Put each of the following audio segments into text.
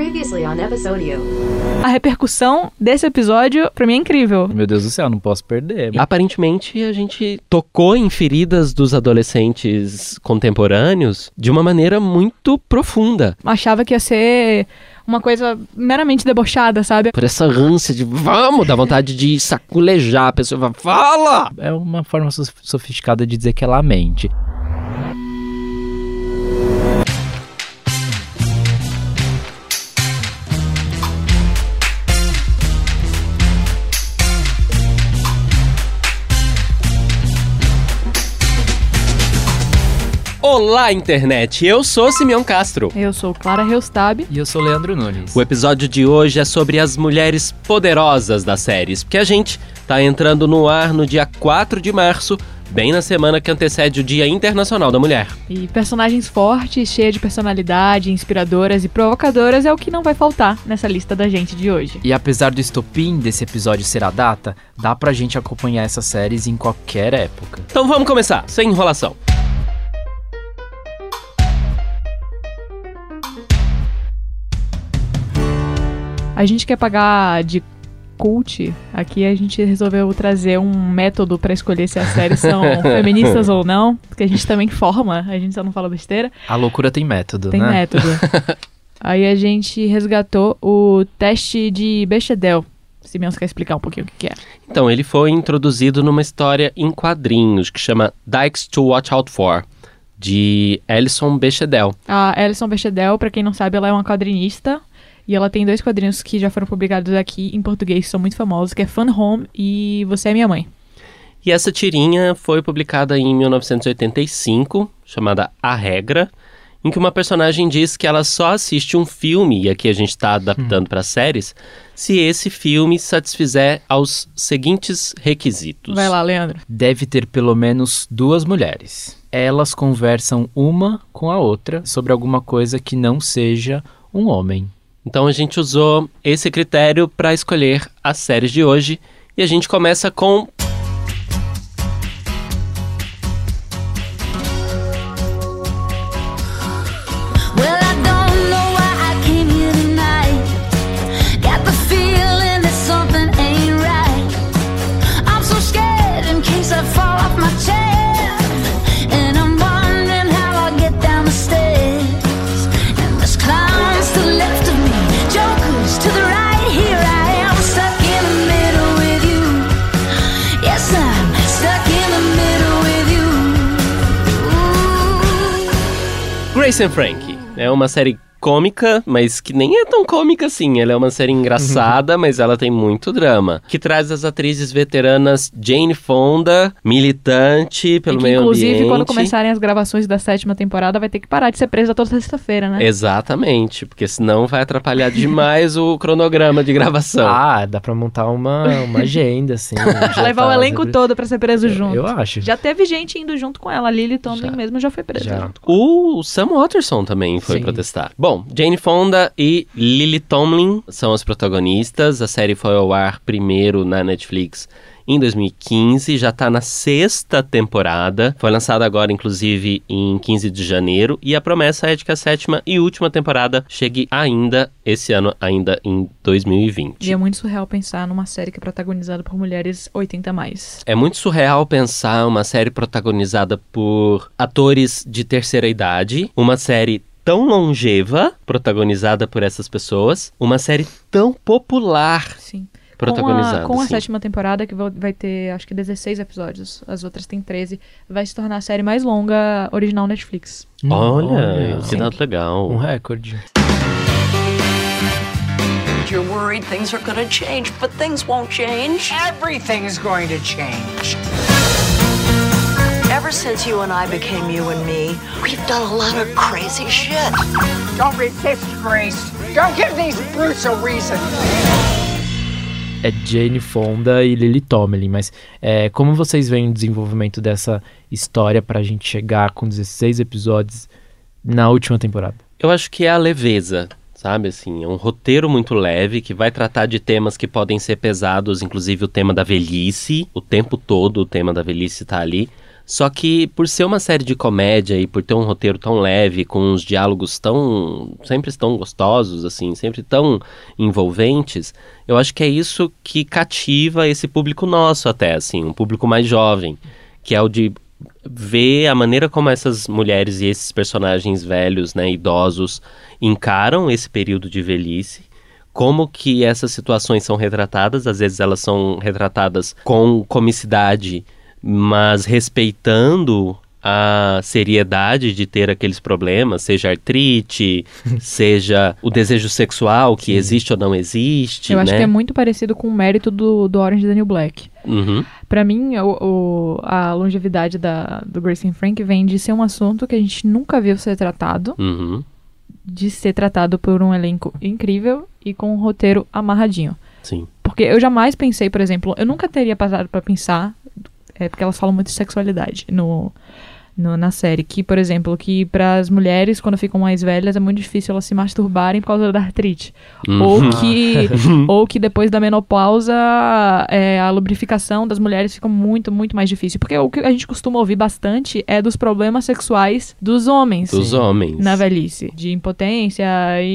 Previously on Episodio. A repercussão desse episódio, pra mim, é incrível. Meu Deus do céu, não posso perder. Aparentemente, a gente tocou em feridas dos adolescentes contemporâneos de uma maneira muito profunda. Achava que ia ser uma coisa meramente debochada, sabe? Por essa ânsia de vamos, dá vontade de saculejar a pessoa. Fala! É uma forma so- sofisticada de dizer que ela mente. Olá, internet! Eu sou Simeão Castro. Eu sou Clara Reustab. E eu sou Leandro Nunes. O episódio de hoje é sobre as mulheres poderosas das séries, porque a gente tá entrando no ar no dia 4 de março, bem na semana que antecede o Dia Internacional da Mulher. E personagens fortes, cheias de personalidade, inspiradoras e provocadoras é o que não vai faltar nessa lista da gente de hoje. E apesar do estopim desse episódio ser a data, dá pra gente acompanhar essas séries em qualquer época. Então vamos começar, sem enrolação. A gente quer pagar de cult, aqui a gente resolveu trazer um método pra escolher se as séries são feministas ou não, porque a gente também forma, a gente só não fala besteira. A loucura tem método, Tem né? método. Aí a gente resgatou o teste de Bechdel. Simeão, você quer explicar um pouquinho o que, que é? Então, ele foi introduzido numa história em quadrinhos que chama Dykes to Watch Out For, de Alison Bechdel. A Alison Bechdel, pra quem não sabe, ela é uma quadrinista. E ela tem dois quadrinhos que já foram publicados aqui em português, que são muito famosos, que é Fun Home e Você é Minha Mãe. E essa tirinha foi publicada em 1985, chamada A Regra, em que uma personagem diz que ela só assiste um filme, e aqui a gente está adaptando para séries, se esse filme satisfizer aos seguintes requisitos. Vai lá, Leandro. Deve ter pelo menos duas mulheres. Elas conversam uma com a outra sobre alguma coisa que não seja um homem. Então a gente usou esse critério para escolher as séries de hoje, e a gente começa com Frank. É uma série cômica, mas que nem é tão cômica assim. Ela é uma série engraçada, mas ela tem muito drama. Que traz as atrizes veteranas Jane Fonda, militante pelo e que, meio inclusive, ambiente. quando começarem as gravações da sétima temporada, vai ter que parar de ser presa toda sexta-feira, né? Exatamente, porque senão vai atrapalhar demais o cronograma de gravação. Ah, dá pra montar uma, uma agenda, assim. já Levar o tá elenco sobre- todo pra ser preso junto. Eu acho. Já teve gente indo junto com ela. A Lily Tomlin Já. mesmo já foi presa. Já. junto. O Sam Watterson também foi Sim. protestar. Bom, Jane Fonda e Lily Tomlin são as protagonistas. A série foi ao ar primeiro na Netflix em 2015, já tá na sexta temporada. Foi lançada agora, inclusive, em 15 de janeiro. E a promessa é de que a sétima e última temporada chegue ainda esse ano, ainda em 2020. E é muito surreal pensar numa série que é protagonizada por mulheres 80 a mais. É muito surreal pensar uma série protagonizada por atores de terceira idade, uma série tão longeva, protagonizada por essas pessoas, uma série tão popular, Sim. protagonizada. Com a, com a sétima temporada, que vai ter acho que 16 episódios, as outras tem 13, vai se tornar a série mais longa original Netflix. Olha, que dado legal. Um recorde. You're worried things are gonna change, but things won't change. Everything's going to change. Ever since you and I became you and me, we've done a lot of crazy shit. Don't resist, Grace. Don't give these brutes a reason. É Jane Fonda e Lily Tomlin, mas é, como vocês veem o desenvolvimento dessa história pra gente chegar com 16 episódios na última temporada? Eu acho que é a leveza, sabe? Assim, é um roteiro muito leve que vai tratar de temas que podem ser pesados, inclusive o tema da velhice. O tempo todo o tema da velhice tá ali. Só que por ser uma série de comédia e por ter um roteiro tão leve, com uns diálogos tão sempre tão gostosos assim, sempre tão envolventes, eu acho que é isso que cativa esse público nosso até assim, um público mais jovem, que é o de ver a maneira como essas mulheres e esses personagens velhos, né, idosos encaram esse período de velhice como que essas situações são retratadas, às vezes elas são retratadas com comicidade, mas respeitando a seriedade de ter aqueles problemas, seja artrite, seja o desejo sexual que existe ou não existe, Eu né? acho que é muito parecido com o mérito do, do Orange Daniel Black. Uhum. Pra mim, o, o- a longevidade da, do Grace and Frank vem de ser um assunto que a gente nunca viu ser tratado, Uhum. de ser tratado por um elenco incrível e com um roteiro amarradinho. Sim. Porque eu jamais pensei, por exemplo, eu nunca teria passado pra pensar, é porque elas falam muito de sexualidade no, no- na série, que, por exemplo, que para as mulheres, quando ficam mais velhas, é muito difícil elas se masturbarem por causa da artrite. Uhum. Ou que ou que depois da menopausa é, a lubrificação das mulheres fica muito, muito mais difícil. Porque o que a gente costuma ouvir bastante é dos problemas sexuais dos homens Dos homens. na velhice, de impotência,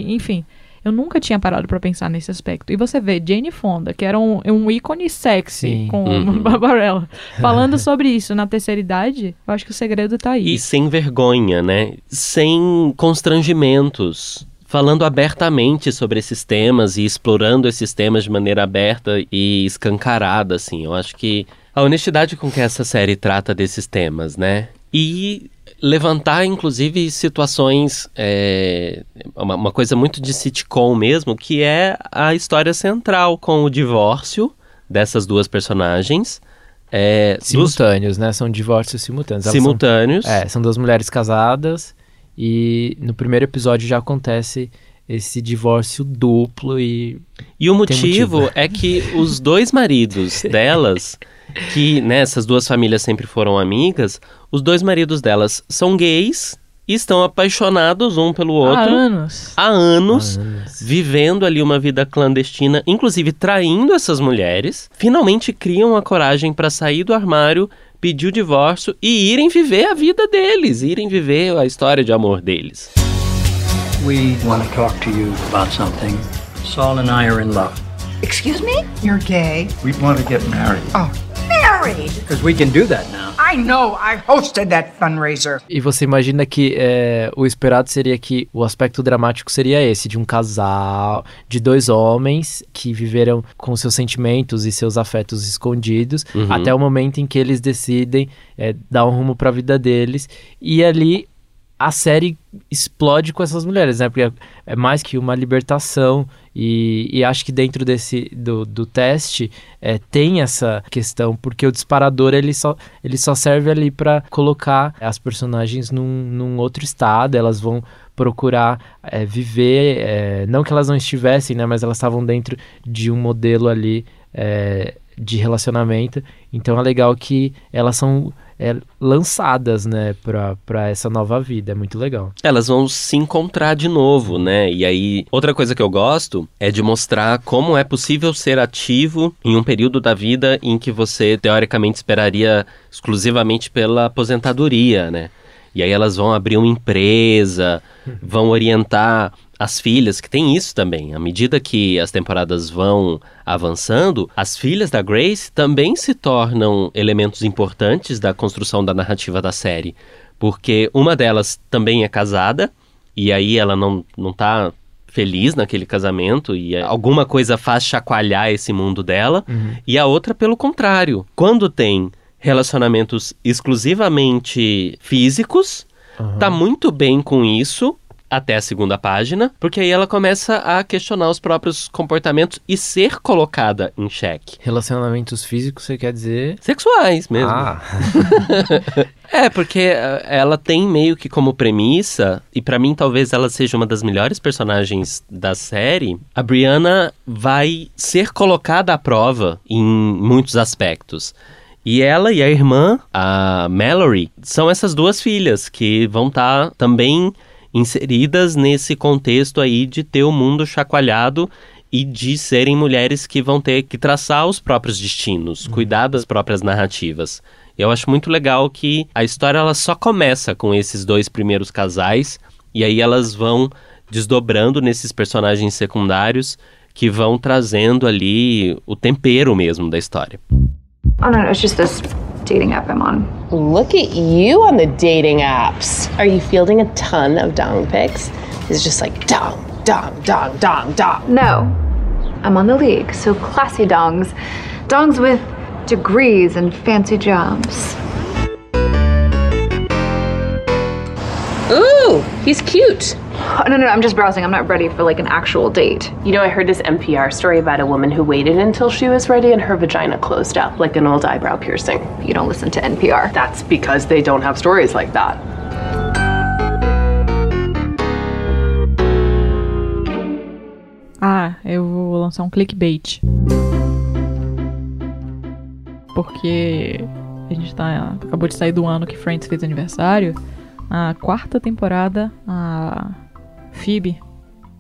enfim. Eu nunca tinha parado pra pensar nesse aspecto. E você vê Jane Fonda, que era um, um ícone sexy Sim. com Uhum. Barbarella, falando sobre isso na terceira idade, eu acho que o segredo tá aí. E sem vergonha, né? Sem constrangimentos. Falando abertamente sobre esses temas e explorando esses temas de maneira aberta e escancarada, assim. Eu acho que a honestidade com que essa série trata desses temas, né? E levantar, inclusive, situações. é, uma, uma coisa muito de sitcom mesmo, que é a história central com o divórcio dessas duas personagens. É, dos Simultâneos, né? São divórcios simultâneos. Elas são- simultâneos. É, são duas mulheres casadas e no primeiro episódio já acontece esse divórcio duplo e E o motivo, motivo. é que os dois maridos delas, que né, essas duas famílias sempre foram amigas, os dois maridos delas são gays e estão apaixonados um pelo Há outro anos. há anos, Anos. vivendo ali uma vida clandestina, inclusive traindo essas mulheres, finalmente criam a coragem para sair do armário, pedir o divórcio e irem viver a vida deles, irem viver a história de amor deles. We want to talk to you about something. Saul and I are in love. Excuse me? You're gay. We want to get married. Oh, married. Because we can do that now. I know. I hosted that fundraiser. E você imagina que é, o esperado seria que o aspecto dramático seria esse, de um casal, de dois homens que viveram com seus sentimentos e seus afetos escondidos, Uhum. até o momento em que eles decidem é, dar um rumo para a vida deles. E ali a série explode com essas mulheres, né? Porque é- é mais que uma libertação. E, e acho que dentro desse do, do teste é, tem essa questão, porque o disparador ele só, ele só serve ali para colocar as personagens num, num outro estado, elas vão procurar é, viver, é, não que elas não estivessem, né? Mas elas estavam dentro de um modelo ali é, de relacionamento. Então é legal que elas são é, lançadas, né, pra essa nova vida. É muito legal. elas vão se encontrar de novo, né? E aí, outra coisa que eu gosto é de mostrar como é possível ser ativo em um período da vida em que você teoricamente esperaria exclusivamente pela aposentadoria, né? E aí elas vão abrir uma empresa, vão orientar as filhas, que tem isso também. À medida que as temporadas vão avançando, as filhas da Grace também se tornam elementos importantes da construção da narrativa da série. Porque uma delas também é casada, e aí ela não, não tá feliz naquele casamento, e alguma coisa faz chacoalhar esse mundo dela. E a outra, pelo contrário. Quando tem relacionamentos exclusivamente físicos, tá muito bem com isso até a segunda página, porque aí ela começa a questionar os próprios comportamentos e ser colocada em xeque. Relacionamentos físicos, você quer dizer? Sexuais mesmo. Ah, É, porque eh, ela tem meio que como premissa, e pra mim talvez ela seja uma das melhores personagens da série, a Brianna vai ser colocada à prova em muitos aspectos. E ela e a irmã, a Mallory, são essas duas filhas que vão estar também inseridas nesse contexto aí de ter o mundo chacoalhado e de serem mulheres que vão ter que traçar os próprios destinos, cuidar das próprias narrativas. Eu acho muito legal que a história ela só começa com esses dois primeiros casais e aí elas vão desdobrando nesses personagens secundários que vão trazendo ali o tempero mesmo da história. Oh no, no, it's just this dating app I'm on. Look at you on the dating apps. Are you fielding a ton of dong pics? Is it just like dong, dong, dong, dong, dong? No, I'm on the league, so classy dongs. Dongs with degrees and fancy jobs. Ooh, he's cute. Oh, no, no, I'm just browsing. I'm not ready for like an actual date. You know, I heard this NPR story about a woman who waited until she was ready and her vagina closed up like an old eyebrow piercing. You don't listen to NPR. That's because they don't have stories like that. Ah, eu vou lançar um clickbait. Porque a gente tá. Acabou de sair do ano que Friends fez aniversário. A quarta temporada, a Phoebe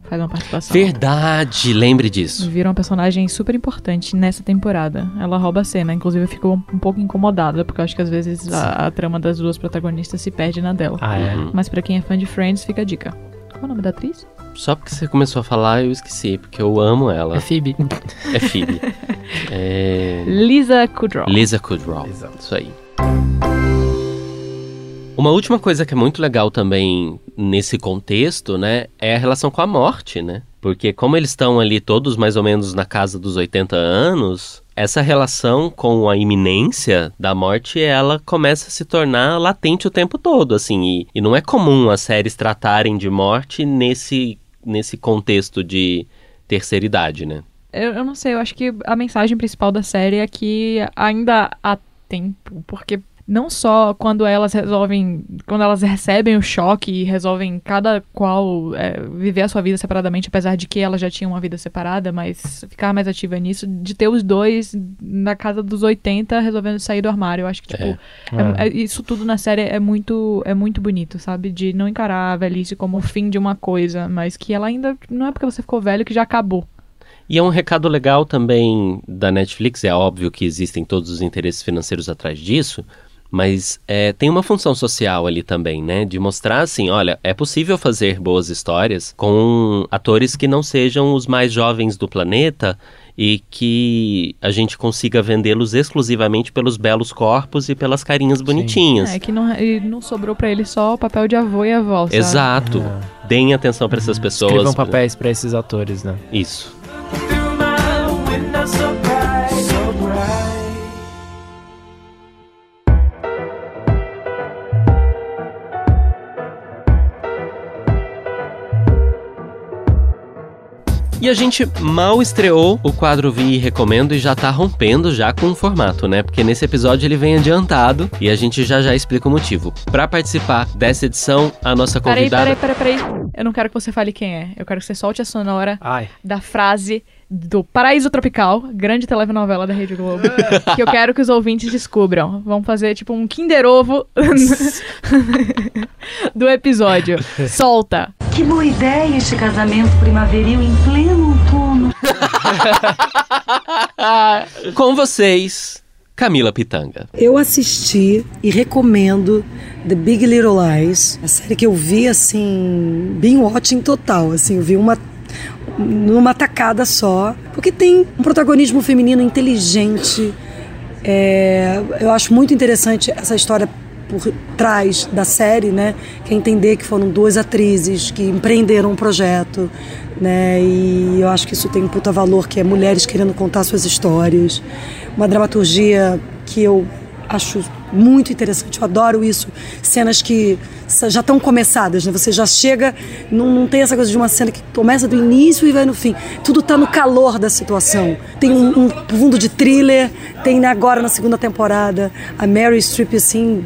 faz uma participação. Verdade, lembre disso. Vira uma personagem super importante nessa temporada. Ela rouba a cena, inclusive eu fico um, um pouco incomodada, porque eu acho que às vezes a, a trama das duas protagonistas se perde na dela. Ah, é? Mas pra quem é fã de Friends, fica a dica. Qual é o nome da atriz? Só porque você começou a falar, eu esqueci, porque eu amo ela. É Phoebe. É Phoebe. é... Lisa Kudrow. Lisa Kudrow. Isso aí. Uma última coisa que é muito legal também nesse contexto, né, é a relação com a morte, né? Porque como eles estão ali todos mais ou menos na casa dos 80 anos, essa relação com a iminência da morte, ela começa a se tornar latente o tempo todo, assim, e, e não é comum as séries tratarem de morte nesse, nesse contexto de terceira idade, né? Eu, eu não sei, eu acho que a mensagem principal da série é que ainda há tempo, porque não só quando elas resolvem, quando elas recebem o choque e resolvem cada qual é, viver a sua vida separadamente, apesar de que elas já tinham uma vida separada, mas ficar mais ativa nisso, de ter os dois na casa dos 80 resolvendo sair do armário. Eu acho que, tipo, É. é- é- isso tudo na série é muito, é muito bonito, sabe? De não encarar a velhice como o fim de uma coisa, mas que ela ainda não é porque você ficou velho que já acabou. E é um recado legal também da Netflix, é óbvio que existem todos os interesses financeiros atrás disso, mas é, tem uma função social ali também, né? De mostrar assim, olha, é possível fazer boas histórias com atores que não sejam os mais jovens do planeta e que a gente consiga vendê-los exclusivamente pelos belos corpos e pelas carinhas bonitinhas. É que não, e não sobrou pra ele só o papel de avô e avó, sabe? Exato. Deem atenção para essas pessoas. Escrevam papéis pra esses atores, né? Isso. E a gente mal estreou o quadro Vi e Recomendo e já tá rompendo já com o formato, né? Porque nesse episódio ele vem adiantado e a gente já já explica o motivo. Pra participar dessa edição, a nossa Peraí, convidada... peraí, peraí, peraí. Eu não quero que você fale quem é. Eu quero que você solte a sonora Ai. da frase do Paraíso Tropical, grande telenovela da Rede Globo, que eu quero que os ouvintes descubram. Vamos fazer tipo um Kinder Ovo do episódio. Solta. Que boa ideia este casamento primaveril em pleno outono. Com vocês, Camila Pitanga. Eu assisti e recomendo The Big Little Lies, a série que eu vi assim, bem watching total, assim, eu vi uma numa tacada só, porque tem um protagonismo feminino inteligente. É, eu acho muito interessante essa história por trás da série, né? Que é entender que foram duas atrizes que empreenderam um projeto, né? E eu acho que isso tem um puta valor, que é mulheres querendo contar suas histórias. Uma dramaturgia que eu acho muito interessante, eu adoro isso. Cenas que já estão começadas, né? Você já chega, não, não tem essa coisa de uma cena que começa do início e vai no fim. Tudo tá no calor da situação. Tem um, um fundo de thriller, tem agora na segunda temporada a Mary Streep, assim,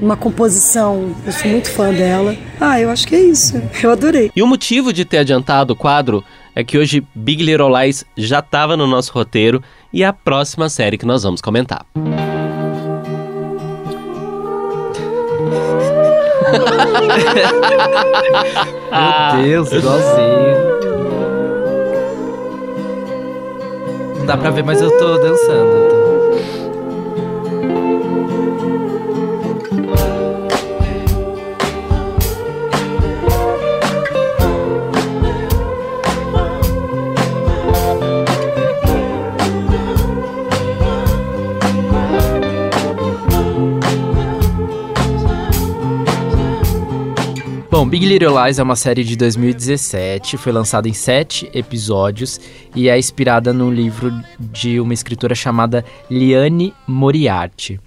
uma composição. Eu sou muito fã dela. Ah, eu acho que é isso. Eu adorei. E o motivo de ter adiantado o quadro é que hoje Big Little Lies já estava no nosso roteiro e é a próxima série que nós vamos comentar. Meu Deus, igualzinho. Não dá pra ver, mas eu tô dançando. Big Little Lies é uma série de 2017, foi lançada em sete episódios e é inspirada num livro de uma escritora chamada Liane Moriarty.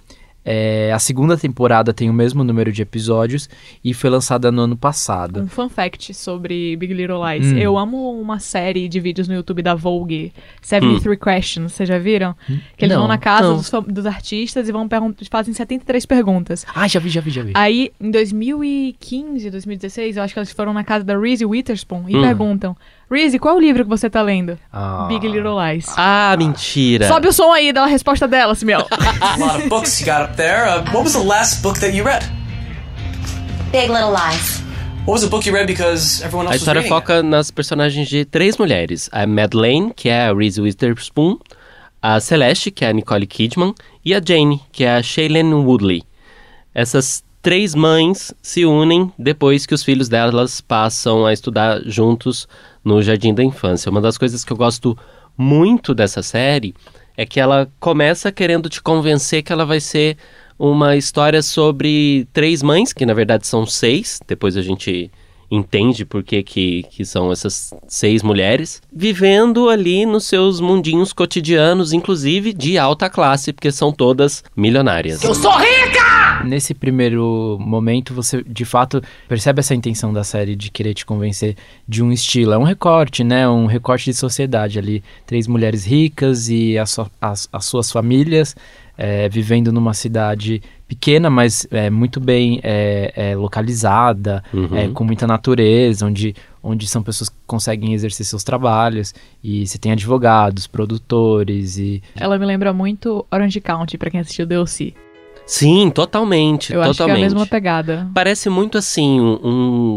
É, a segunda temporada tem o mesmo número de episódios e foi lançada no ano passado. Um fun fact sobre Big Little Lies. Hum. Eu amo uma série de vídeos no YouTube da Vogue, 73 Questions, vocês já viram? Que eles Não, vão na casa dos, dos artistas e vão fazem 73 perguntas. Ah, já vi, já vi, já vi. Aí, em 2015, 2016, eu acho que eles foram na casa da Reese Witherspoon e Hum. perguntam: Reese, qual é o livro que você tá lendo? Ah. Big Little Lies. Ah, mentira. Sobe o som aí da resposta dela, Simeão. a lot of books you got up there. Uh, what was the last book that you read? Big Little Lies. What was a book you read because everyone A else was história it? foca nas personagens de três mulheres: a Madeleine, que é a Reese Witherspoon, a Celeste, que é a Nicole Kidman, e a Jane, que é a Shailene Woodley. Essas três mães se unem depois que os filhos delas passam a estudar juntos no Jardim da Infância. Uma das coisas que eu gosto muito dessa série é que ela começa querendo te convencer que ela vai ser uma história sobre três mães, que na verdade são seis, depois a gente entende por que, que, que são essas seis mulheres, vivendo ali nos seus mundinhos cotidianos, inclusive de alta classe, porque são todas milionárias. sou rica! Nesse primeiro momento, você de fato percebe essa intenção da série de querer te convencer de um estilo. É um recorte, né? Um recorte de sociedade ali. Três mulheres ricas e as, as- as suas famílias é, vivendo numa cidade pequena, mas é, muito bem é, é, localizada, Uhum. é, com muita natureza, onde, onde são pessoas que conseguem exercer seus trabalhos. E você tem advogados, produtores e Ela me lembra muito Orange County, pra quem assistiu DLC. Sim, totalmente, Eu acho que é a totalmente. mesma pegada. Parece muito assim, um,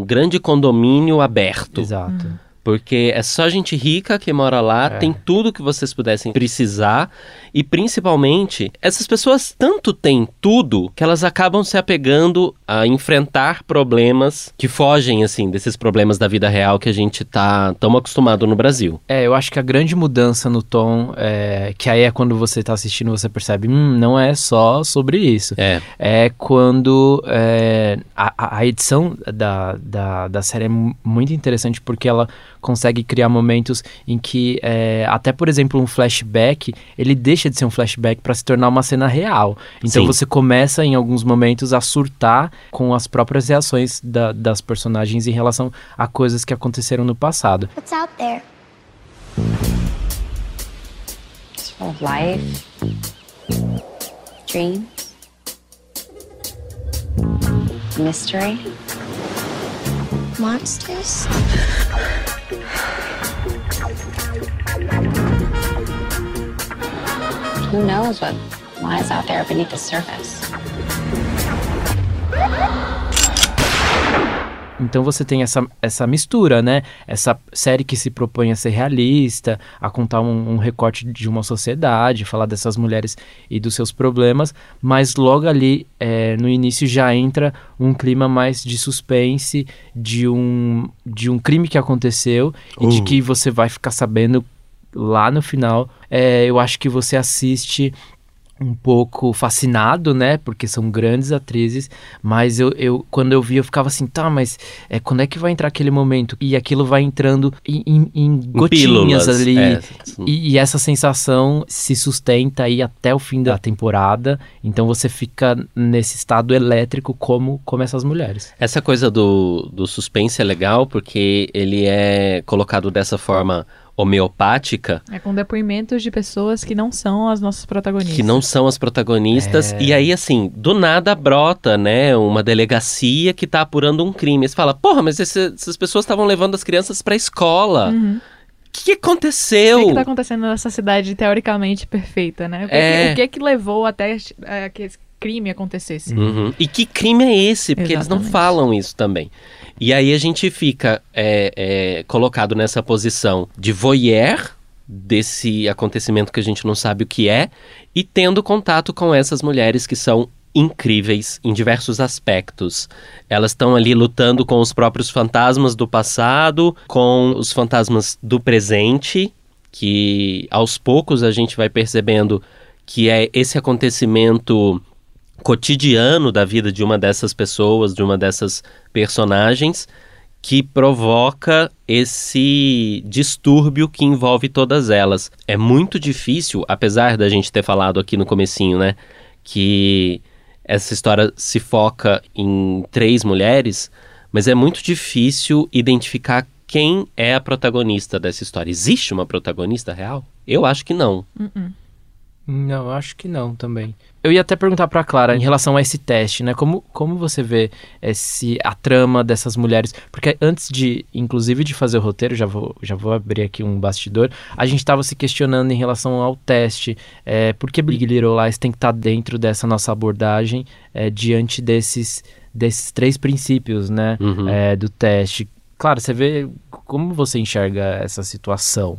um grande condomínio aberto. Exato. Porque é só gente rica que mora lá, É. tem tudo que vocês pudessem precisar. E principalmente, essas pessoas tanto têm tudo que elas acabam se apegando a enfrentar problemas que fogem, assim, desses problemas da vida real que a gente tá tão acostumado no Brasil. É, eu acho que a grande mudança no tom, é, que aí é quando você tá assistindo, você percebe, hum, não é só sobre isso. É. É quando é, a, a- edição da, da, da série é mu- muito interessante porque ela consegue criar momentos em que, é, até por exemplo, um flashback, ele deixa de ser um flashback para se tornar uma cena real. Então Sim. você começa em alguns momentos a surtar com as próprias reações da- das personagens em relação a coisas que aconteceram no passado. What's out there? It's full of life, dreams, mystery. Monsters? Who knows what lies out there beneath the surface? Então você tem essa, essa mistura, né? Essa série que se propõe a ser realista, a contar um, um recorte de uma sociedade, falar dessas mulheres e dos seus problemas, mas logo ali é, no início já entra um clima mais de suspense, de um, de um crime que aconteceu e de Uh. que você vai ficar sabendo lá no final. É, eu acho que você assiste um pouco fascinado, né? Porque são grandes atrizes, mas eu, eu quando eu vi eu ficava assim, tá, mas é, quando é que vai entrar aquele momento? E aquilo vai entrando em, em- em gotinhas pílulas, ali. é. E, e essa sensação se sustenta aí até o fim da temporada. Então você fica nesse estado elétrico como, como essas mulheres. Essa coisa do, do suspense é legal porque ele é colocado dessa forma homeopática É com depoimentos de pessoas que não são as nossas protagonistas. que não são as protagonistas. É. E aí, assim, do nada brota, né? Uma delegacia que tá apurando um crime. Aí Você fala, porra, mas esse- essas pessoas estavam levando as crianças pra escola. O Uhum. que, que aconteceu? O que, que tá acontecendo nessa cidade teoricamente perfeita, né? O que, É. que, o que que levou até é, que esse crime acontecesse? Uhum. E que crime é esse? Porque eles não Exatamente. falam isso também. E aí a gente fica é, é, colocado nessa posição de voyeur desse acontecimento que a gente não sabe o que é e tendo contato com essas mulheres que são incríveis em diversos aspectos. Elas estão ali lutando com os próprios fantasmas do passado, com os fantasmas do presente, que aos poucos a gente vai percebendo que é esse acontecimento cotidiano da vida de uma dessas pessoas, de uma dessas personagens, que provoca esse distúrbio que envolve todas elas. É muito difícil, apesar da gente ter falado aqui no comecinho, né, que essa história se foca em três mulheres, mas é muito difícil identificar quem é a protagonista dessa história. Existe uma protagonista real? Eu acho que não. Uh-uh. Não, acho que não também. Eu ia até perguntar pra Clara em relação a esse teste, né? Como, como você vê esse, a trama dessas mulheres? Porque antes de, inclusive, de fazer o roteiro, já vou, já vou abrir aqui um bastidor, a gente estava se questionando em relação ao teste. É, por que Big Little Lies tem que estar tá dentro dessa nossa abordagem é, diante desses, desses três princípios, né? Uhum. É, do teste. Claro, você vê como você enxerga essa situação.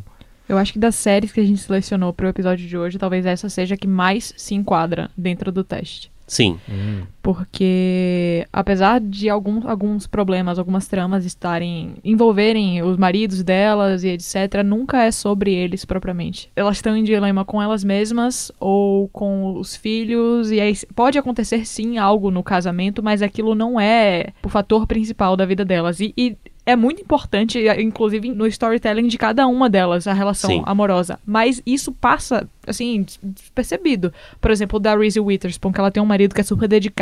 Eu acho que das séries que a gente selecionou para o episódio de hoje, talvez essa seja a que mais se enquadra dentro do teste. Sim. Porque, apesar de algum, alguns problemas, algumas tramas estarem. envolverem os maridos delas e etc., nunca é sobre eles propriamente. Elas estão em dilema com elas mesmas ou com os filhos, e aí pode acontecer sim algo no casamento, mas aquilo não é o fator principal da vida delas. E, e é muito importante, inclusive no storytelling de cada uma delas, a relação Sim. amorosa. Mas isso passa, assim, despercebido. Por exemplo, da Reese Witherspoon, que ela tem um marido que é super dedicado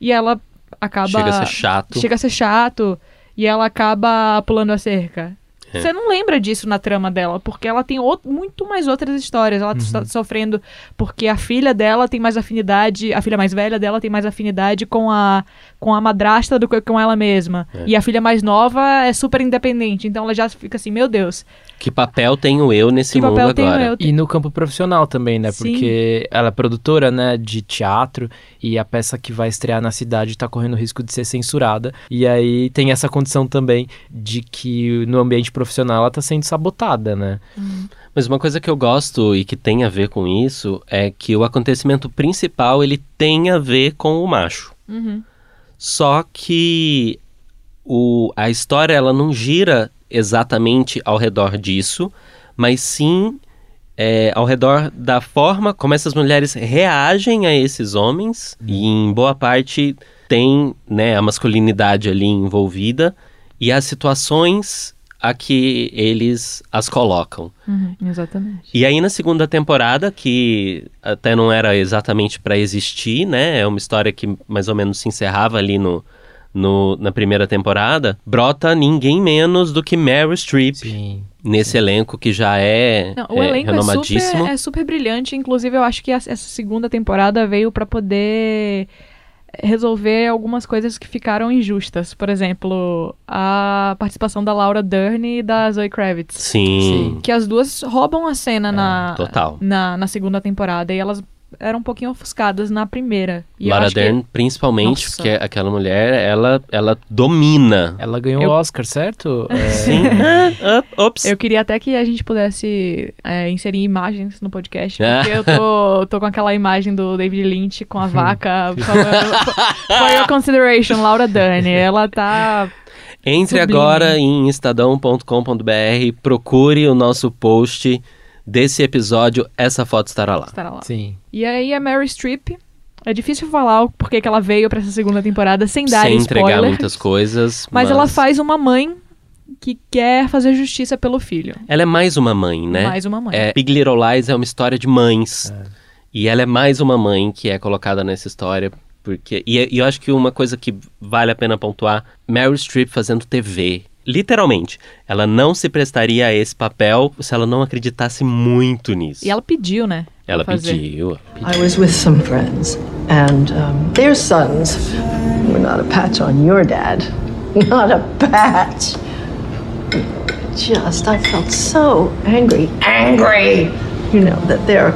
e ela acaba. Chega a ser chato. Chega a ser chato e ela acaba pulando a cerca. É. Você não lembra disso na trama dela, porque ela tem out- muito mais outras histórias. Ela está sofrendo porque a filha dela tem mais afinidade, a filha mais velha dela tem mais afinidade com a, com a madrasta do que com ela mesma. É. E a filha mais nova é super independente, então ela já fica assim, meu Deus. Que papel tenho eu nesse Que mundo papel tenho agora? eu? E no campo profissional também, né? Sim. Porque ela é produtora, né, de teatro e a peça que vai estrear na cidade tá correndo risco de ser censurada. E aí tem essa condição também de que no ambiente profissional ela tá sendo sabotada, né? Mas uma coisa que eu gosto e que tem a ver com isso é que o acontecimento principal ele tem a ver com o macho. Uhum. Só que o, a história ela não gira exatamente ao redor disso, mas sim é, ao redor da forma como essas mulheres reagem a esses homens. E em boa parte tem né, a masculinidade ali envolvida. E as situações a que eles as colocam. Uhum, exatamente. E aí na segunda temporada, que até não era exatamente para existir, né? É uma história que mais ou menos se encerrava ali no, no, na primeira temporada, brota ninguém menos do que Meryl Streep nesse elenco que já é, Não, o é elenco é renomadíssimo. super, é super brilhante. Inclusive, eu acho que essa segunda temporada veio pra poder resolver algumas coisas que ficaram injustas. Por exemplo, a participação da Laura Dern e da Zoe Kravitz. Sim. Que as duas roubam a cena na, total. na, na segunda temporada. E elas eram um pouquinho ofuscadas na primeira. E eu Laura acho que- Dern, principalmente, Nossa. porque aquela mulher, ela, ela domina. Ela ganhou Eu- o Oscar, certo? É, Sim. Ops. Eu queria até que a gente pudesse é, inserir imagens no podcast, porque eu tô, tô com aquela imagem do David Lynch com a vaca falando for your consideration, Laura Dern. Ela tá. Entre Sublime. agora em estadão.com.br, procure o nosso post desse episódio, essa foto estará lá. estará lá. Sim. E aí a Mary Streep. É difícil falar o porquê que ela veio pra essa segunda temporada sem dar Sem spoiler. entregar muitas coisas. mas, ela faz uma mãe que quer fazer justiça pelo filho. Ela é mais uma mãe, né? Mais uma mãe. É, Big Little Lies é uma história de mães. E ela é mais uma mãe que é colocada nessa história. Porque, e, e eu acho que uma coisa que vale a pena pontuar: Meryl Streep fazendo TV. Literalmente, ela não se prestaria a esse papel se ela não acreditasse muito nisso. E ela pediu, né? Ela fazer. pediu. I was with some friends, and um, their sons were not a patch on your dad. Not a patch. Just, I felt so angry, angry, you know, that they're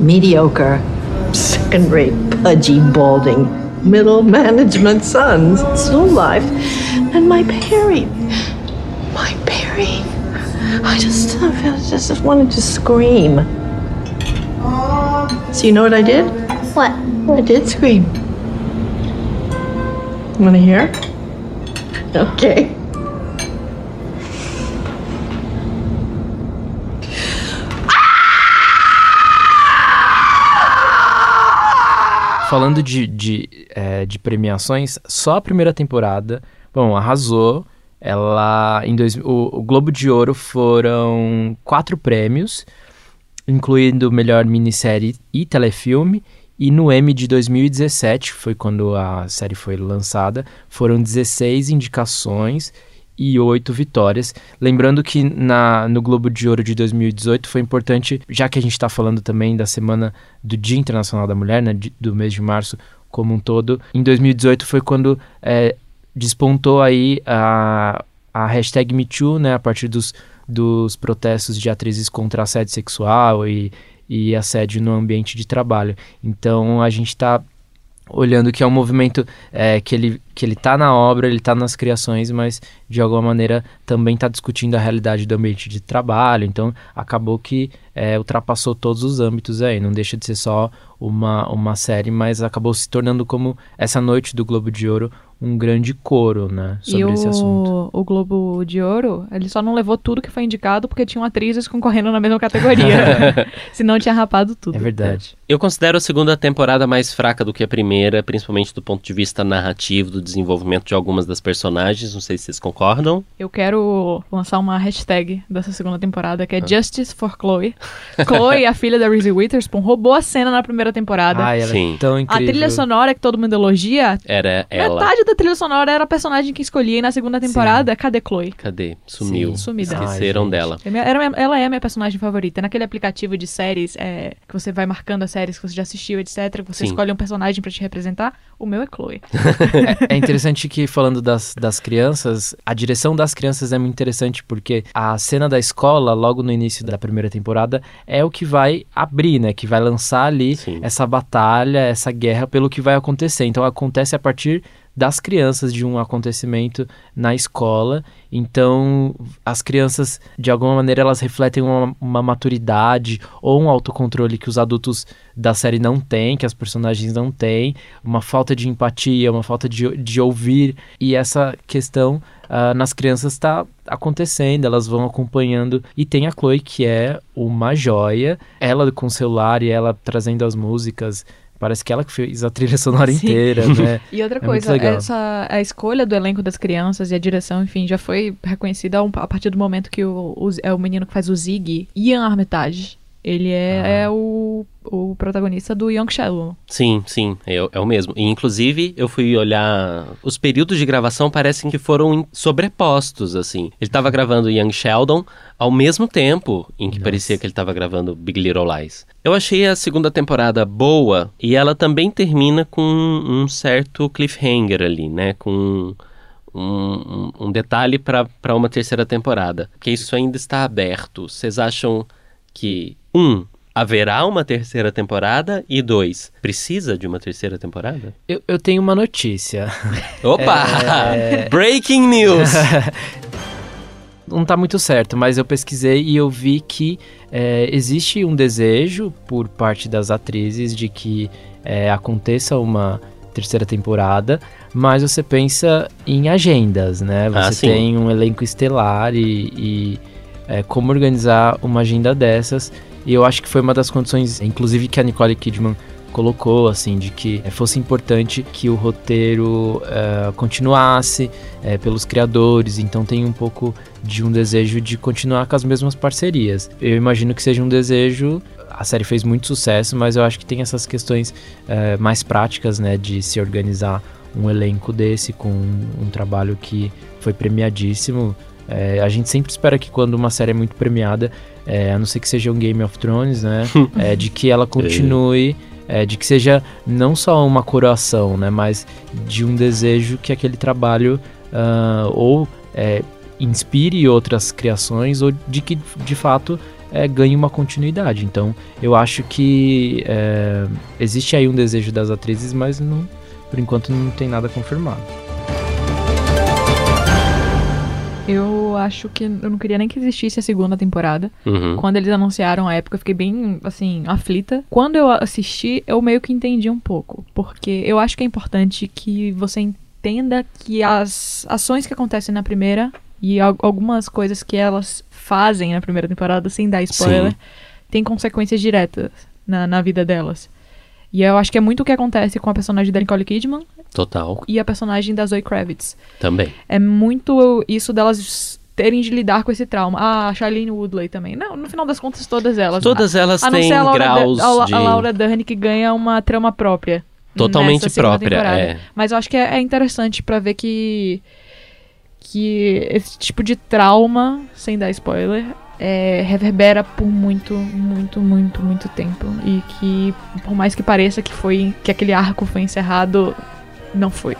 mediocre, second rate, pudgy, balding, middle management sons, still alive. And my Perry, my Perry, I just, I just wanted to scream. So you know what I did? What? I did scream. Want to hear? Okay. falando de, de, é, de premiações, só a primeira temporada, bom, arrasou. Ela, em dois, o, o Globo de Ouro foram quatro prêmios, incluindo melhor minissérie e telefilme. E no M de 2017, foi quando a série foi lançada, foram 16 indicações e 8 vitórias. Lembrando que na, no Globo de Ouro de 2018 foi importante, já que a gente está falando também da semana do Dia Internacional da Mulher, né, de, do mês de março como um todo. Em 2018 foi quando é, despontou aí a, a hashtag MeToo, né, a partir dos, dos protestos de atrizes contra assédio sexual e, e assédio no ambiente de trabalho. Então a gente está olhando que é um movimento é, que ele que ele está na obra, ele está nas criações, mas de alguma maneira também está discutindo a realidade do ambiente de trabalho. Então acabou que é, ultrapassou todos os âmbitos aí. Não deixa de ser só uma, uma série, mas acabou se tornando como essa noite do Globo de Ouro um grande coro, né, sobre e o, esse assunto. o Globo de Ouro, ele só não levou tudo que foi indicado porque tinham atrizes concorrendo na mesma categoria. Senão tinha rapado tudo. É verdade. Eu considero a segunda temporada mais fraca do que a primeira, principalmente do ponto de vista narrativo, do desenvolvimento de algumas das personagens. Não sei se vocês concordam. Eu quero lançar uma hashtag dessa segunda temporada que é Justice for Chloe. Chloe, a filha da Reese Witherspoon, roubou a cena na primeira temporada. Ai, ela Sim. é tão a incrível. trilha sonora que todo mundo elogia, Era ela. metade da trilha sonora era a personagem que escolhi e na segunda temporada. Cadê Chloe? Cadê? Sumiu. Sim, sumida. Esqueceram Ai, dela. É minha- era minha- ela é a minha personagem favorita. Naquele aplicativo de séries, é, que você vai marcando as séries que você já assistiu, etc. que Você Sim. escolhe um personagem pra te representar. O meu é Chloe. É, é interessante que, falando das, das crianças, a direção das crianças é muito interessante porque a cena da escola, logo no início da primeira temporada, é o que vai abrir, né? Que vai lançar ali Sim. essa batalha, essa guerra pelo que vai acontecer. Então acontece a partir das crianças de um acontecimento na escola. Então, as crianças, de alguma maneira, elas refletem uma, uma maturidade ou um autocontrole que os adultos da série não têm, que as personagens não têm, uma falta de empatia, uma falta de, de ouvir. E essa questão ah, nas crianças está acontecendo, elas vão acompanhando. E tem a Chloe, que é uma joia, ela com o celular e ela trazendo as músicas. Parece que ela que fez a trilha sonora Sim. inteira, né? E outra É coisa, essa, a escolha do elenco das crianças e a direção, enfim, já foi reconhecida a, a partir do momento que o, o- é o menino que faz o Zig, Ian Armitage. Ele é, Ah. é o, o protagonista do Young Sheldon. Sim, sim, é, é o mesmo. E, inclusive, eu fui olhar. Os períodos de gravação parecem que foram sobrepostos, assim. Ele tava gravando Young Sheldon ao mesmo tempo em que parecia que ele tava gravando Big Little Lies. Eu achei a segunda temporada boa e ela também termina com um certo cliffhanger ali, né? Com. Um, um- um detalhe para uma terceira temporada. Porque isso ainda está aberto. Vocês acham que, um, haverá uma terceira temporada? E dois, precisa de uma terceira temporada? Eu, eu tenho uma notícia. Opa! É- Breaking news! Não tá muito certo, mas eu pesquisei e eu vi que é, existe um desejo por parte das atrizes de que é, aconteça uma terceira temporada, mas você pensa em agendas, né? Você Ah, tem um elenco estelar e, e, é, como organizar uma agenda dessas. E eu acho que foi uma das condições, inclusive, que a Nicole Kidman colocou, assim, de que eh, fosse importante que o roteiro eh, continuasse eh, pelos criadores, então tem um pouco de um desejo de continuar com as mesmas parcerias. Eu imagino que seja um desejo. A série fez muito sucesso, mas eu acho que tem essas questões eh, mais práticas, né, de se organizar um elenco desse com um trabalho que foi premiadíssimo. Eh, a gente sempre espera que quando uma série é muito premiada, eh, a não ser que seja um Game of Thrones, né, eh, de que ela continue é, de que seja não só uma coroação, né, mas de um desejo que aquele trabalho ah, ou é, inspire outras criações ou de que de fato é, ganhe uma continuidade. Então eu acho que é, existe aí um desejo das atrizes, mas não, por enquanto não tem nada confirmado. Eu acho que eu não queria nem que existisse a segunda temporada. Uhum. Quando eles anunciaram a época, eu fiquei bem, assim, aflita. Quando eu assisti, eu meio que entendi um pouco. Porque eu acho que é importante que você entenda que as ações que acontecem na primeira e al- algumas coisas que elas fazem na primeira temporada, sem dar spoiler, Sim. tem consequências diretas na, na vida delas. E eu acho que é muito o que acontece com a personagem da Nicole Kidman Total. e a personagem da Zoe Kravitz. Também. É muito isso delas terem de lidar com esse trauma. Ah, a Charlene Woodley também. Não, no final das contas, todas elas. Todas elas a têm a Laura graus a, La- de- a Laura Dern que ganha uma trama própria. Totalmente própria, é. Mas eu acho que é, é interessante pra ver que que esse tipo de trauma, sem dar spoiler, é, reverbera por muito, muito, muito, muito tempo e que por mais que pareça que foi que aquele arco foi encerrado, não foi.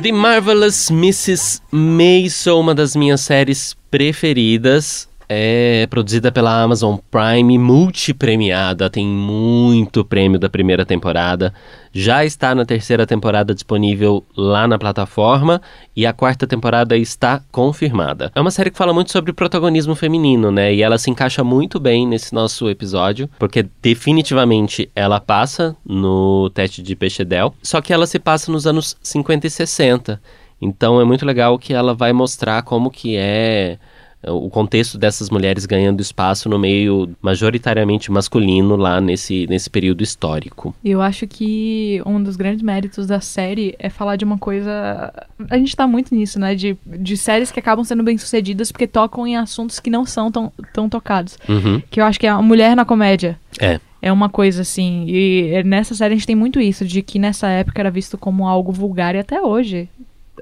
The Marvelous Mrs. Maisel, uma das minhas séries preferidas. É produzida pela Amazon Prime, multipremiada, tem muito prêmio da primeira temporada. Já está na terceira temporada disponível lá na plataforma e a quarta temporada está confirmada. É uma série que fala muito sobre protagonismo feminino, né? E ela se encaixa muito bem nesse nosso episódio, porque definitivamente ela passa no teste de Bechdel, só que ela se passa nos anos 50 e 60. Então é muito legal que ela vai mostrar como que é o contexto dessas mulheres ganhando espaço no meio majoritariamente masculino lá nesse, nesse período histórico. Eu acho que um dos grandes méritos da série é falar de uma coisa. A gente tá muito nisso, né? De, de séries que acabam sendo bem sucedidas porque tocam em assuntos que não são tão, tão tocados. Uhum. Que eu acho que é a mulher na comédia. É. É uma coisa assim. E nessa série a gente tem muito isso, de que nessa época era visto como algo vulgar e até hoje.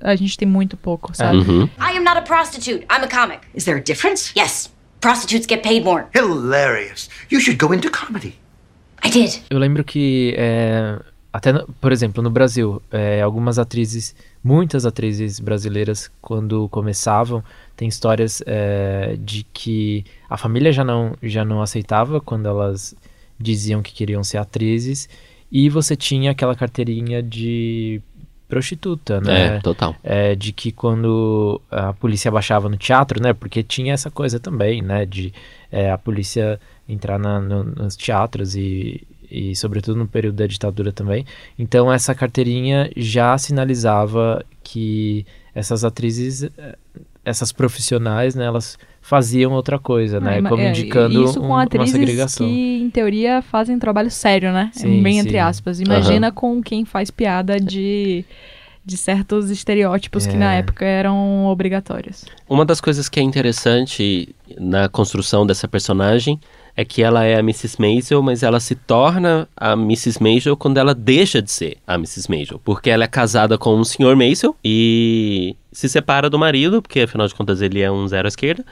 A gente tem muito pouco, sabe? Uhum. I am not a prostitute. I'm a comic. Is there a difference? Yes. Prostitutes get paid more. Hilarious. You should go into comedy. I did. Eu lembro que, é, até, no- por exemplo, no Brasil, é, algumas atrizes, muitas atrizes brasileiras, quando começavam, tem histórias é, de que a família já não, já não aceitava quando elas diziam que queriam ser atrizes, e você tinha aquela carteirinha de prostituta, né? É, total. É, de que quando a polícia baixava no teatro, né? Porque tinha essa coisa também, né? De é, a polícia entrar na- no- nos teatros e, e, sobretudo, no período da ditadura também. Então, essa carteirinha já sinalizava que essas atrizes, eh, essas profissionais, né? Elas faziam outra coisa, né? É, ma- Como é, indicando isso um- com uma atrizes segregação. que, em teoria, fazem um trabalho sério, né? Sim, Bem sim. entre aspas. Imagina com quem faz piada de, de certos estereótipos que na É. época eram obrigatórios. Uma das coisas que é interessante na construção dessa personagem é que ela é a Mrs. Maisel, mas ela se torna a Mrs. Maisel quando ela deixa de ser a Mrs. Maisel. Porque ela é casada com um Sr. Maisel e se separa do marido, porque afinal de contas ele é um zero à esquerda.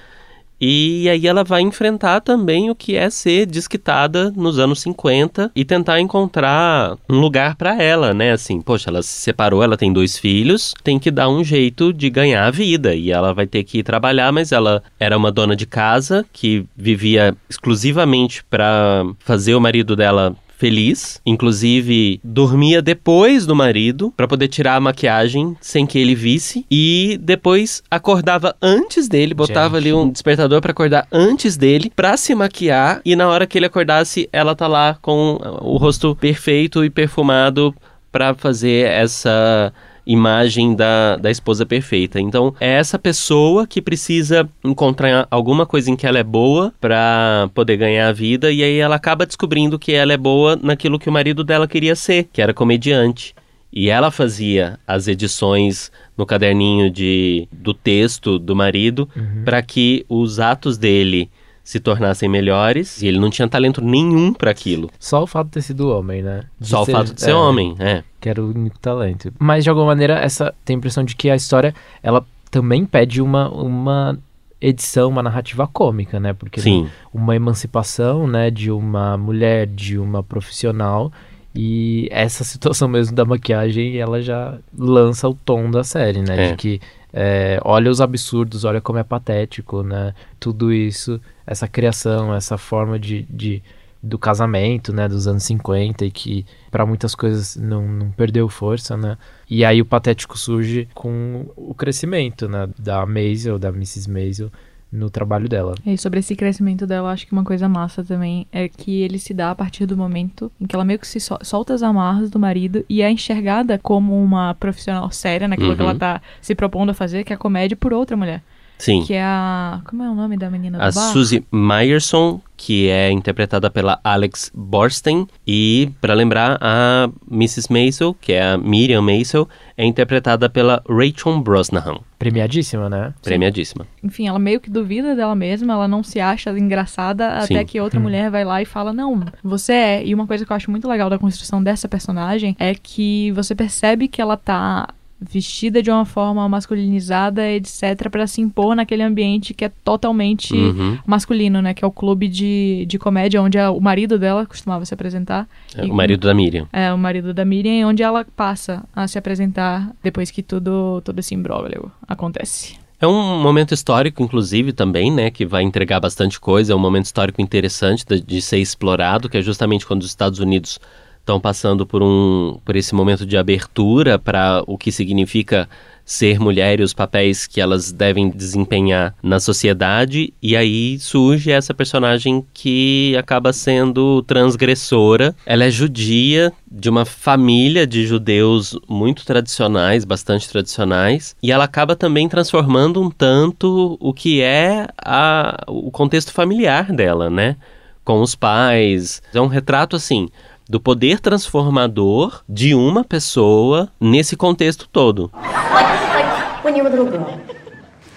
E aí ela vai enfrentar também o que é ser desquitada nos anos 50 e tentar encontrar um lugar pra ela, né? Assim, poxa, ela se separou, ela tem dois filhos, tem que dar um jeito de ganhar a vida e ela vai ter que ir trabalhar, mas ela era uma dona de casa que vivia exclusivamente pra fazer o marido dela feliz, inclusive dormia depois do marido pra poder tirar a maquiagem sem que ele visse. E depois acordava antes dele, botava ali um despertador pra acordar antes dele pra se maquiar. E na hora que ele acordasse ela tá lá com o rosto perfeito e perfumado pra fazer essa imagem da, da esposa perfeita. Então, é essa pessoa que precisa encontrar alguma coisa em que ela é boa pra poder ganhar a vida e aí ela acaba descobrindo que ela é boa naquilo que o marido dela queria ser, que era comediante. E ela fazia as edições no caderninho de, do texto do marido pra que os atos dele se tornassem melhores e ele não tinha talento nenhum pra aquilo. Só o fato de ter sido homem, né? De Só o fato de ser homem, é. Que era o único talento. Mas, de alguma maneira, essa tem a impressão de que a história, ela também pede uma, uma edição, uma narrativa cômica, né? Porque Sim. uma emancipação, né, de uma mulher, de uma profissional... E essa situação mesmo da maquiagem, ela já lança o tom da série, né? É. De que é, olha os absurdos, olha como é patético, né? Tudo isso, essa criação, essa forma de, de do casamento, né, dos anos 50 e que para muitas coisas não, não perdeu força, né? E aí o patético surge com o crescimento, né, da Maisel, da Mrs. Maisel no trabalho dela. E sobre esse crescimento dela, acho que uma coisa massa também é que ele se dá a partir do momento em que ela meio que se sol solta as amarras do marido e é enxergada como uma profissional séria naquilo que Uhum. ela tá se propondo a fazer, que é a comédia por outra mulher. Sim. Que é a. Como é o nome da menina do A bar? Suzy Meyerson, que é interpretada pela Alex Borstein. E, para lembrar, a Mrs. Maisel, que é a Miriam Maisel, é interpretada pela Rachel Brosnahan. Premiadíssima, né? Premiadíssima. Enfim, ela meio que duvida dela mesma, ela não se acha engraçada Sim. até que outra Hum. mulher vai lá e fala: Não, você é. E uma coisa que eu acho muito legal da construção dessa personagem é que você percebe que ela tá vestida de uma forma masculinizada, etc, pra se impor naquele ambiente que é totalmente Uhum. masculino, né, que é o clube de, de comédia onde a- o marido dela costumava se apresentar. É, E- o marido da Miriam. É, o marido da Miriam, onde ela passa a se apresentar depois que tudo todo esse imbróglio acontece. É um momento histórico, inclusive, também, né? Que vai entregar bastante coisa. É um momento histórico interessante de, de ser explorado, que é justamente quando os Estados Unidos estão passando por um por esse momento de abertura para o que significa ser mulher e os papéis que elas devem desempenhar na sociedade e aí surge essa personagem que acaba sendo transgressora. Ela é judia de uma família de judeus muito tradicionais, bastante tradicionais, e ela acaba também transformando um tanto o que é a, o contexto familiar dela, né? Com os pais. É um retrato assim do poder transformador de uma pessoa nesse contexto todo. Like, like when you were a little girl,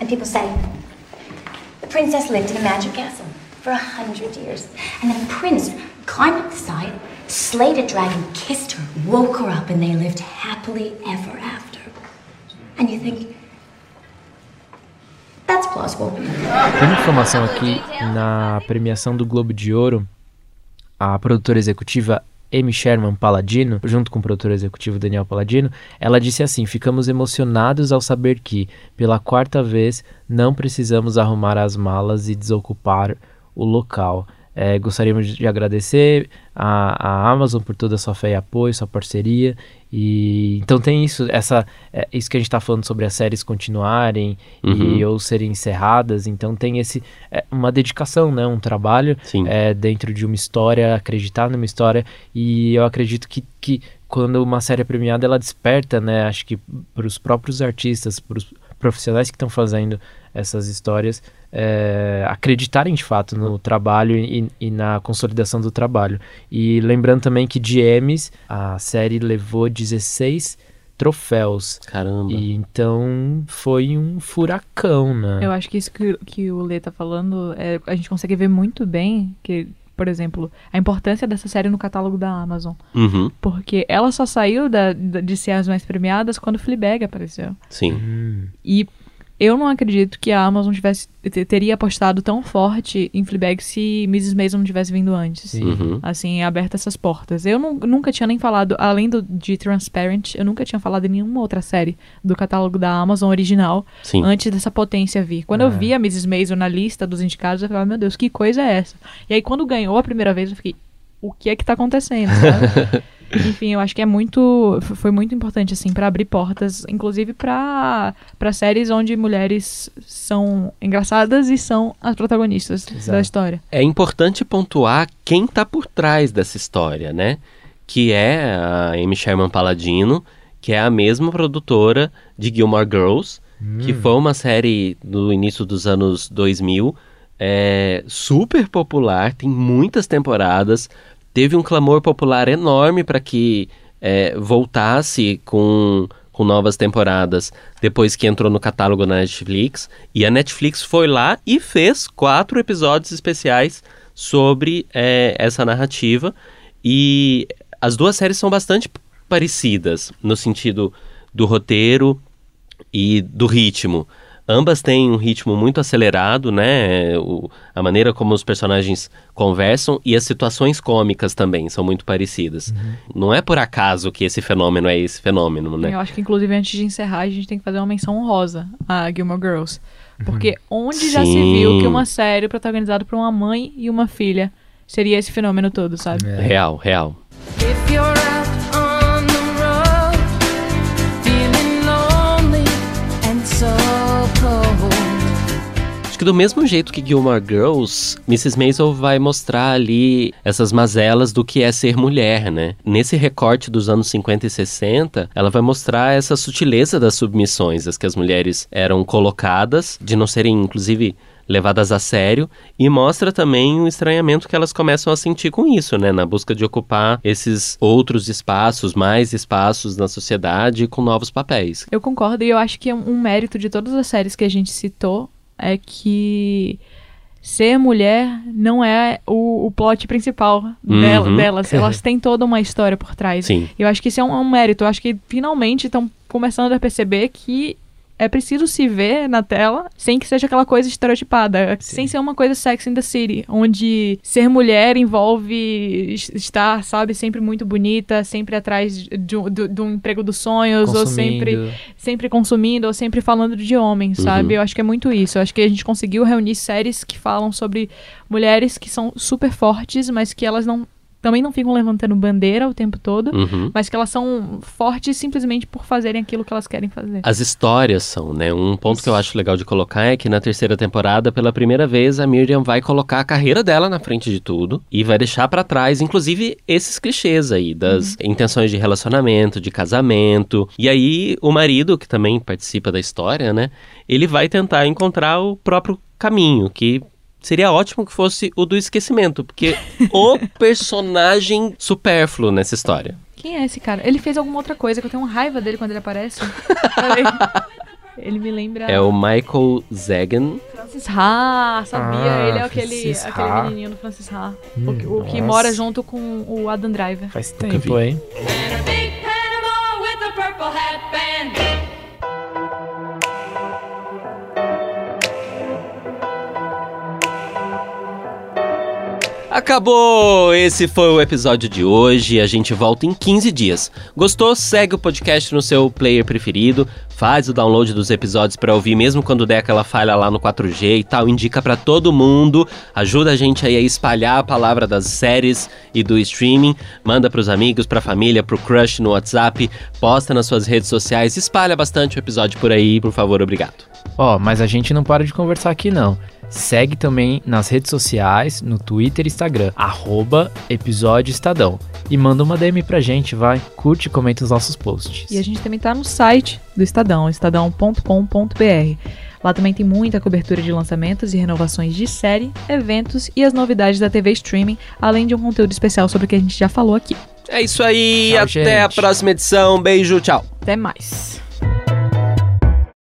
and people say, the princess lived in a magic castle for a hundred years, and then a prince climbed up the side, slayed a dragon, kissed her, woke her up, and they lived happily ever after. And you think, that's plausible. Tem informação aqui na premiação do Globo de Ouro, a produtora executiva Amy Sherman Palladino, junto com o produtor executivo Daniel Palladino, ela disse assim: Ficamos emocionados ao saber que, pela quarta vez, não precisamos arrumar as malas e desocupar o local. É, gostaríamos de agradecer a Amazon por toda a sua fé e apoio, sua parceria. E então tem isso, essa, é, isso que a gente está falando sobre as séries continuarem e Uhum. ou serem encerradas. Então tem esse é, uma dedicação, né, um trabalho é, dentro de uma história, acreditar numa história. E eu acredito que, que quando uma série é premiada, ela desperta, né, acho que para os próprios artistas, para os profissionais que estão fazendo essas histórias é, acreditarem de fato no trabalho e, e na consolidação do trabalho. E lembrando também que de Emmys, a série levou 16 troféus. Caramba. E então foi um furacão, né? Eu acho que isso que, que o Lê tá falando, é, a gente consegue ver muito bem que, por exemplo, a importância dessa série no catálogo da Amazon. Uhum. Porque ela só saiu da, da- de ser as mais premiadas quando Fleabag apareceu. Sim. E eu não acredito que a Amazon tivesse, te- teria apostado tão forte em Fleabag se Mrs. Mason não tivesse vindo antes. Uhum. Assim, aberto essas portas. Eu nu- nunca tinha nem falado, além do, de Transparent, eu nunca tinha falado em nenhuma outra série do catálogo da Amazon original Sim. antes dessa potência vir. Quando eu vi a Mrs. Mason na lista dos indicados, eu falava, meu Deus, que coisa é essa? E aí, quando ganhou a primeira vez, eu fiquei, o que é que tá acontecendo? sabe? Enfim, eu acho que é muito. Foi muito importante, assim, pra abrir portas, inclusive pra pra séries onde mulheres são engraçadas e são as protagonistas da Exato. história. É importante pontuar quem está por trás dessa história, né? Que é a Amy Sherman Palladino, que é a mesma produtora de Gilmore Girls, que foi uma série do início dos anos 2000, é, super popular, tem muitas temporadas, teve um clamor popular enorme para que é, voltasse com, com novas temporadas depois que entrou no catálogo da Netflix. E a Netflix foi lá e fez quatro episódios especiais sobre é, essa narrativa. E as duas séries são bastante parecidas no sentido do roteiro e do ritmo. Ambas têm um ritmo muito acelerado, né? O- a maneira como os personagens conversam e as situações cômicas também são muito parecidas. Não é por acaso que esse fenômeno é esse fenômeno, né? Eu acho que, inclusive, antes de encerrar, a gente tem que fazer uma menção honrosa a Gilmore Girls. Porque onde já se Sim. viu que uma série protagonizada por uma mãe e uma filha seria esse fenômeno todo, sabe? Real, real. If you're que do mesmo jeito que Gilmore Girls, Mrs. Maisel vai mostrar ali essas mazelas do que é ser mulher, né? Nesse recorte dos anos 50 e 60, ela vai mostrar essa sutileza das submissões, as que as mulheres eram colocadas, de não serem, inclusive, levadas a sério, e mostra também o estranhamento que elas começam a sentir com isso, né? Na busca de ocupar esses outros espaços, mais espaços na sociedade com novos papéis. Eu concordo e eu acho que um mérito de todas as séries que a gente citou é que ser mulher não é o, o plot principal dela- Uhum. delas. Elas têm toda uma história por trás. Sim. Eu acho que isso é um, um mérito. Eu acho que finalmente estão começando a perceber que é preciso se ver na tela sem que seja aquela coisa estereotipada, sem ser uma coisa Sex in the City, onde ser mulher envolve es- estar, sabe, sempre muito bonita, sempre atrás de, um- do- de um emprego dos sonhos, ou sempre Consumindo. sempre consumindo ou sempre falando de homens, sabe? Uhum. Eu acho que é muito isso. Eu acho que a gente conseguiu reunir séries que falam sobre mulheres que são super fortes, mas que elas não também não ficam levantando bandeira o tempo todo, Uhum. mas que elas são fortes simplesmente por fazerem aquilo que elas querem fazer. As histórias são, né? Um ponto que eu acho legal de colocar é que na terceira temporada, pela primeira vez, a Miriam vai colocar a carreira dela na frente de tudo e vai deixar pra trás, inclusive, esses clichês aí das intenções de relacionamento, de casamento. E aí, o marido, que também participa da história, né? Ele vai tentar encontrar o próprio caminho, que Seria ótimo que fosse o do esquecimento, porque o personagem supérfluo nessa história. Quem é esse cara? Ele fez alguma outra coisa que eu tenho uma raiva dele quando ele aparece. Ele me lembra É o Michael Zagan. Francis Ha, sabia? Ah, ele é aquele, aquele menininho do Francis Ha. Hum, o, que- o que mora junto com o Adam Driver. Faz tempo, hein? Acabou! Esse foi o episódio de hoje. A gente volta em 15 dias. Gostou? Segue o podcast no seu player preferido. Faz o download dos episódios pra ouvir, mesmo quando der aquela falha lá no 4G e tal. Indica pra todo mundo. Ajuda a gente aí a espalhar a palavra das séries e do streaming. Manda pros amigos, pra família, pro crush no WhatsApp. Posta nas suas redes sociais. Espalha bastante o episódio por aí, por favor. Obrigado. Ó, mas a gente não para de conversar aqui não. Segue também nas redes sociais, no Twitter e Instagram, arroba episódio Estadão. E manda uma DM pra gente, vai. Curte e comenta os nossos posts. E a gente também tá no site do Estadão, estadão.com.br. Lá também tem muita cobertura de lançamentos e renovações de série, eventos e as novidades da TV Streaming, além de um conteúdo especial sobre o que a gente já falou aqui. É isso aí. Tchau, até a gente. próxima edição. Beijo, tchau. Até mais.